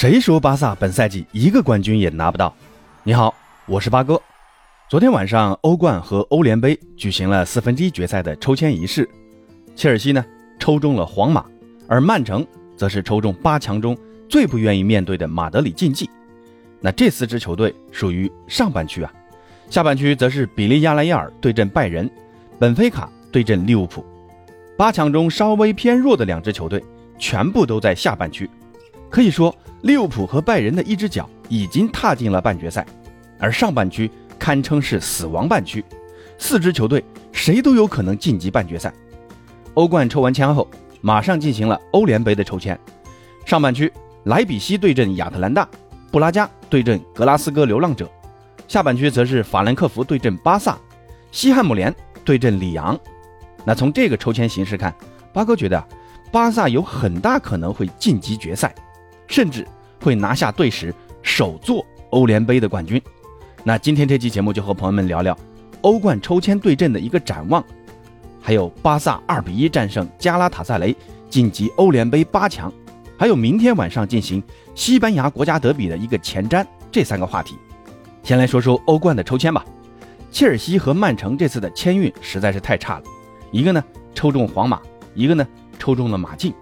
谁说巴萨本赛季一个冠军也拿不到？你好，我是八哥。昨天晚上，欧冠和欧联杯举行了四分之一决赛的抽签仪式。切尔西呢抽中了皇马，而曼城则是抽中八强中最不愿意面对的马德里竞技。那这四支球队属于上半区啊，下半区则是比利亚雷亚尔对阵拜仁，本菲卡对阵利物浦。八强中稍微偏弱的两支球队全部都在下半区，可以说。利物浦和拜仁的一只脚已经踏进了半决赛，而上半区堪称是死亡半区，四支球队谁都有可能晋级半决赛。欧冠抽完签后，马上进行了欧联杯的抽签。上半区，莱比锡对阵亚特兰大，布拉加对阵格拉斯哥流浪者；下半区则是法兰克福对阵巴萨，西汉姆联对阵里昂。那从这个抽签形势看，八哥觉得巴萨有很大可能会晋级决赛。甚至会拿下队史首座欧联杯的冠军。那今天这期节目就和朋友们聊聊欧冠抽签对阵的一个展望，还有巴萨二比一战胜加拉塔萨雷晋级欧联杯八强，还有明天晚上进行西班牙国家德比的一个前瞻。这三个话题，先来说说欧冠的抽签吧。切尔西和曼城这次的签运实在是太差了，一个呢抽中皇马，一个呢抽中了马竞。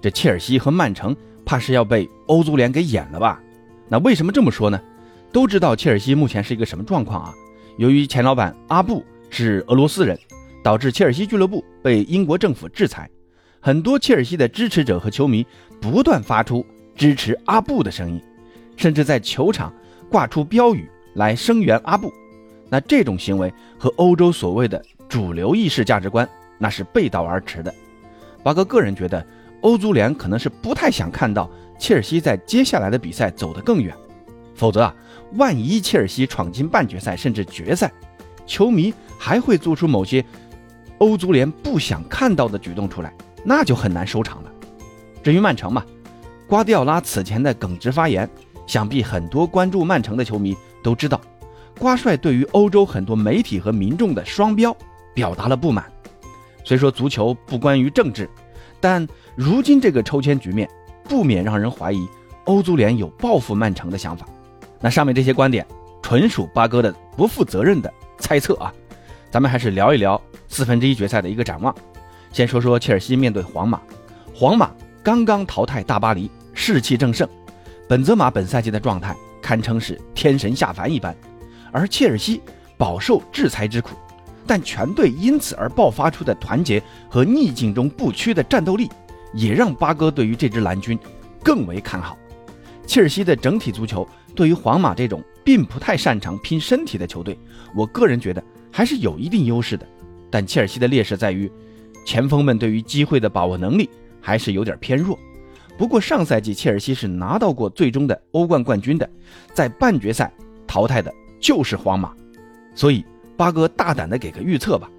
这切尔西和曼城。怕是要被欧足联给演了吧？那为什么这么说呢？都知道切尔西目前是一个什么状况啊？由于前老板阿布是俄罗斯人，导致切尔西俱乐部被英国政府制裁，很多切尔西的支持者和球迷不断发出支持阿布的声音，甚至在球场挂出标语来声援阿布。那这种行为和欧洲所谓的主流意识价值观那是背道而驰的。八哥个人觉得。欧足联可能是不太想看到切尔西在接下来的比赛走得更远，否则啊，万一切尔西闯进半决赛甚至决赛，球迷还会做出某些欧足联不想看到的举动出来，那就很难收场了。至于曼城嘛，瓜迪奥拉此前的耿直发言，想必很多关注曼城的球迷都知道，瓜帅对于欧洲很多媒体和民众的双标表达了不满。虽说足球不关于政治。但如今这个抽签局面，不免让人怀疑欧足联有报复曼城的想法。那上面这些观点纯属八哥的不负责任的猜测啊！咱们还是聊一聊四分之一决赛的一个展望。先说说切尔西面对皇马，皇马刚刚淘汰大巴黎，士气正盛，本泽马本赛季的状态堪称是天神下凡一般，而切尔西饱受制裁之苦。但全队因此而爆发出的团结和逆境中不屈的战斗力，也让八哥对于这支蓝军更为看好。切尔西的整体足球对于皇马这种并不太擅长拼身体的球队，我个人觉得还是有一定优势的。但切尔西的劣势在于，前锋们对于机会的把握能力还是有点偏弱。不过上赛季切尔西是拿到过最终的欧冠冠军的，在半决赛淘汰的就是皇马，所以。八哥大胆的给个预测吧，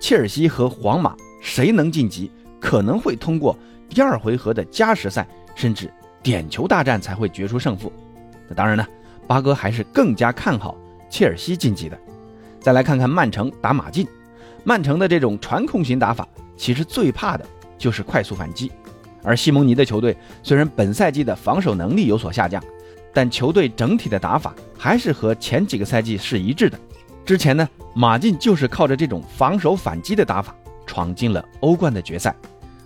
切尔西和皇马谁能晋级，可能会通过第二回合的加时赛，甚至点球大战才会决出胜负。那当然呢，八哥还是更加看好切尔西晋级的。再来看看曼城打马竞，曼城的这种传控型打法，其实最怕的就是快速反击。而西蒙尼的球队虽然本赛季的防守能力有所下降，但球队整体的打法还是和前几个赛季是一致的。之前呢，马竞就是靠着这种防守反击的打法闯进了欧冠的决赛，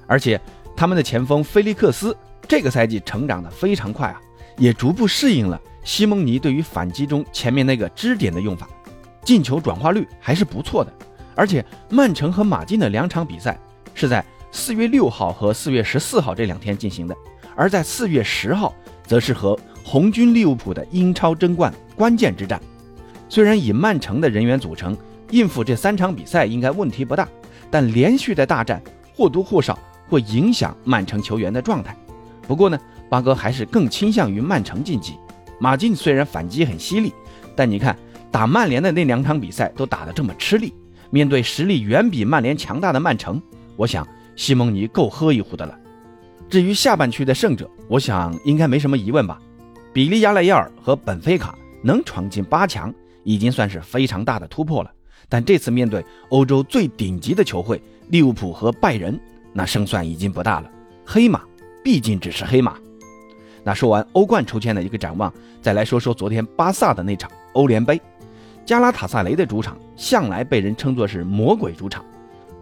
而且他们的前锋菲利克斯这个赛季成长的非常快啊，也逐步适应了西蒙尼对于反击中前面那个支点的用法，进球转化率还是不错的。而且曼城和马竞的两场比赛是在四月六号和四月十四号这两天进行的，而在四月十号则是和红军利物浦的英超争冠关键之战。虽然以曼城的人员组成应付这三场比赛应该问题不大，但连续的大战或多或少会影响曼城球员的状态。不过呢，八哥还是更倾向于曼城晋级。马竞虽然反击很犀利，但你看打曼联的那两场比赛都打得这么吃力，面对实力远比曼联强大的曼城，我想西蒙尼够喝一壶的了。至于下半区的胜者，我想应该没什么疑问吧？比利亚雷亚尔和本菲卡能闯进八强。已经算是非常大的突破了，但这次面对欧洲最顶级的球会利物浦和拜仁，那胜算已经不大了。黑马毕竟只是黑马。那说完欧冠抽签的一个展望，再来说说昨天巴萨的那场欧联杯。加拉塔萨雷的主场向来被人称作是魔鬼主场，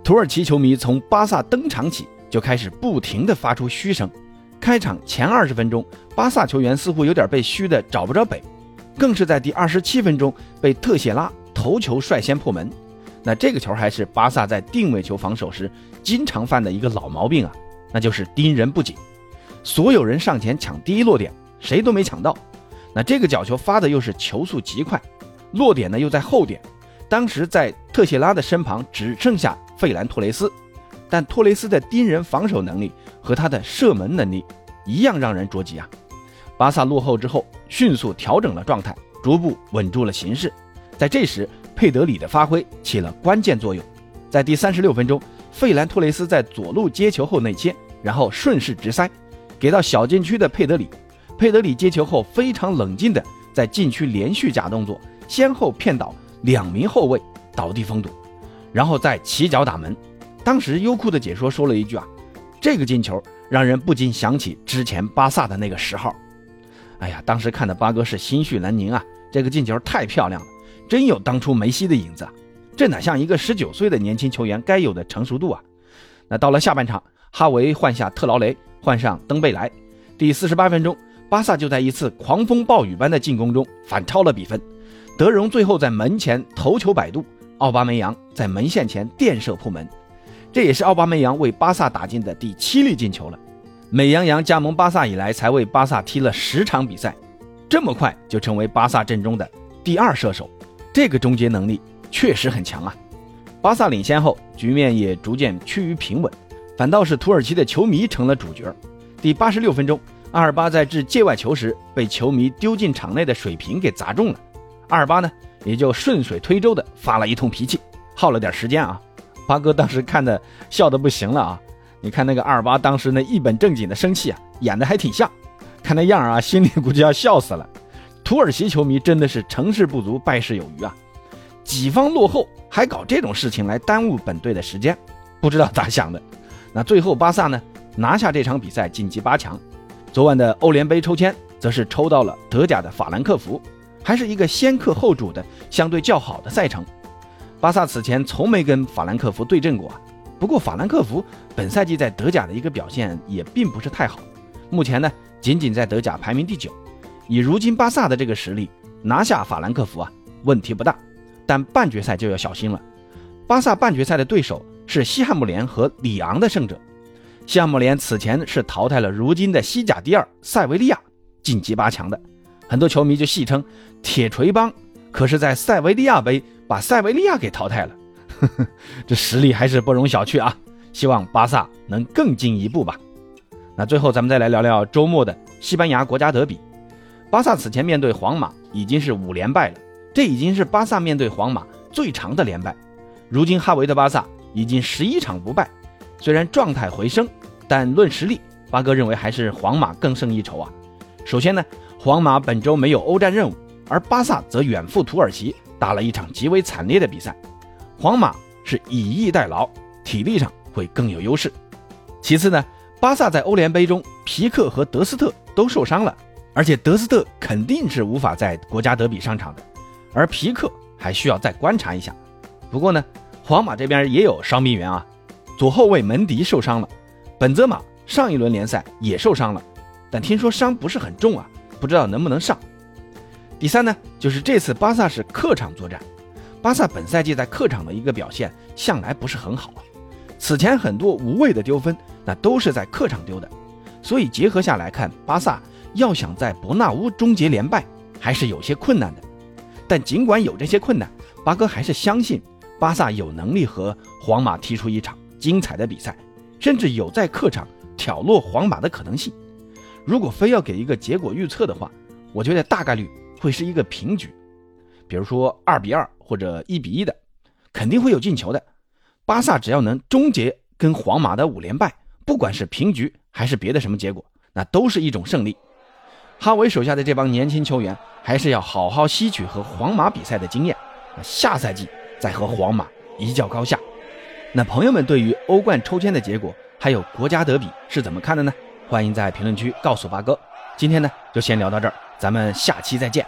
土耳其球迷从巴萨登场起就开始不停地发出嘘声。开场前二十分钟，巴萨球员似乎有点被嘘得找不着北，更是在第二十七分钟被特谢拉头球率先破门。那这个球还是巴萨在定位球防守时经常犯的一个老毛病啊，那就是盯人不紧，所有人上前抢第一落点，谁都没抢到。那这个角球发的又是球速极快。落点呢又在后点，当时在特谢拉的身旁只剩下费兰托雷斯，但托雷斯的盯人防守能力和他的射门能力一样让人着急啊！巴萨落后之后迅速调整了状态，逐步稳住了形势。在这时，佩德里的发挥起了关键作用。在第三十六分钟，费兰托雷斯在左路接球后内切，然后顺势直塞，给到小禁区的佩德里。佩德里接球后非常冷静的在禁区连续假动作。先后骗倒两名后卫，倒地封堵，然后再起脚打门。当时优酷的解说说了一句啊，这个进球让人不禁想起之前巴萨的那个十号。哎呀，当时看的八哥是心绪难宁啊，这个进球太漂亮了，真有当初梅西的影子。这哪像一个十九岁的年轻球员该有的成熟度啊？那到了下半场，哈维换下特劳雷，换上登贝莱，第四十八分钟，巴萨就在一次狂风暴雨般的进攻中反超了比分。德容最后在门前头球摆渡，奥巴梅扬在门线前垫射破门，这也是奥巴梅扬为巴萨打进的第七粒进球了。美羊羊加盟巴萨以来，才为巴萨踢了十场比赛，这么快就成为巴萨阵中的第二射手，这个终结能力确实很强啊！巴萨领先后，局面也逐渐趋于平稳，反倒是土耳其的球迷成了主角。第八十六分钟，阿尔巴在掷界外球时，被球迷丢进场内的水瓶给砸中了。阿尔巴呢，也就顺水推舟的发了一通脾气，耗了点时间啊。八哥当时看的笑的不行了啊！你看那个二八当时那一本正经的生气啊，演的还挺像，看那样啊，心里估计要笑死了。土耳其球迷真的是成事不足败事有余啊，己方落后还搞这种事情来耽误本队的时间，不知道咋想的。那最后巴萨呢拿下这场比赛晋级八强，昨晚的欧联杯抽签则是抽到了德甲的法兰克福。还是一个先客后主的相对较好的赛程。巴萨此前从没跟法兰克福对阵过。不过法兰克福本赛季在德甲的一个表现也并不是太好，目前呢仅仅在德甲排名第九。以如今巴萨的这个实力，拿下法兰克福啊问题不大。但半决赛就要小心了。巴萨半决赛的对手是西汉姆联和里昂的胜者。西汉姆联此前是淘汰了如今的西甲第二塞维利亚，晋级八强的。很多球迷就戏称“铁锤帮”，可是，在塞维利亚杯把塞维利亚给淘汰了，这实力还是不容小觑啊！希望巴萨能更进一步吧。那最后咱们再来聊聊周末的西班牙国家德比。巴萨此前面对皇马已经是五连败了，这已经是巴萨面对皇马最长的连败。如今哈维的巴萨已经十一场不败，虽然状态回升，但论实力，八哥认为还是皇马更胜一筹啊。首先呢。皇马本周没有欧战任务，而巴萨则远赴土耳其打了一场极为惨烈的比赛。皇马是以逸待劳，体力上会更有优势。其次呢，巴萨在欧联杯中，皮克和德斯特都受伤了，而且德斯特肯定是无法在国家德比上场的，而皮克还需要再观察一下。不过呢，皇马这边也有伤病员啊，左后卫门迪受伤了，本泽马上一轮联赛也受伤了，但听说伤不是很重啊。不知道能不能上。第三呢，就是这次巴萨是客场作战，巴萨本赛季在客场的一个表现向来不是很好。此前很多无谓的丢分，那都是在客场丢的，所以结合下来看，巴萨要想在伯纳乌终结连败，还是有些困难的。但尽管有这些困难，八哥还是相信巴萨有能力和皇马踢出一场精彩的比赛，甚至有在客场挑落皇马的可能性。如果非要给一个结果预测的话，我觉得大概率会是一个平局，比如说二比二或者一比一的，肯定会有进球的。巴萨只要能终结跟皇马的五连败，不管是平局还是别的什么结果，那都是一种胜利。哈维手下的这帮年轻球员还是要好好吸取和皇马比赛的经验，下赛季再和皇马一较高下。那朋友们对于欧冠抽签的结果还有国家德比是怎么看的呢？欢迎在评论区告诉八哥。今天呢就先聊到这儿，咱们下期再见。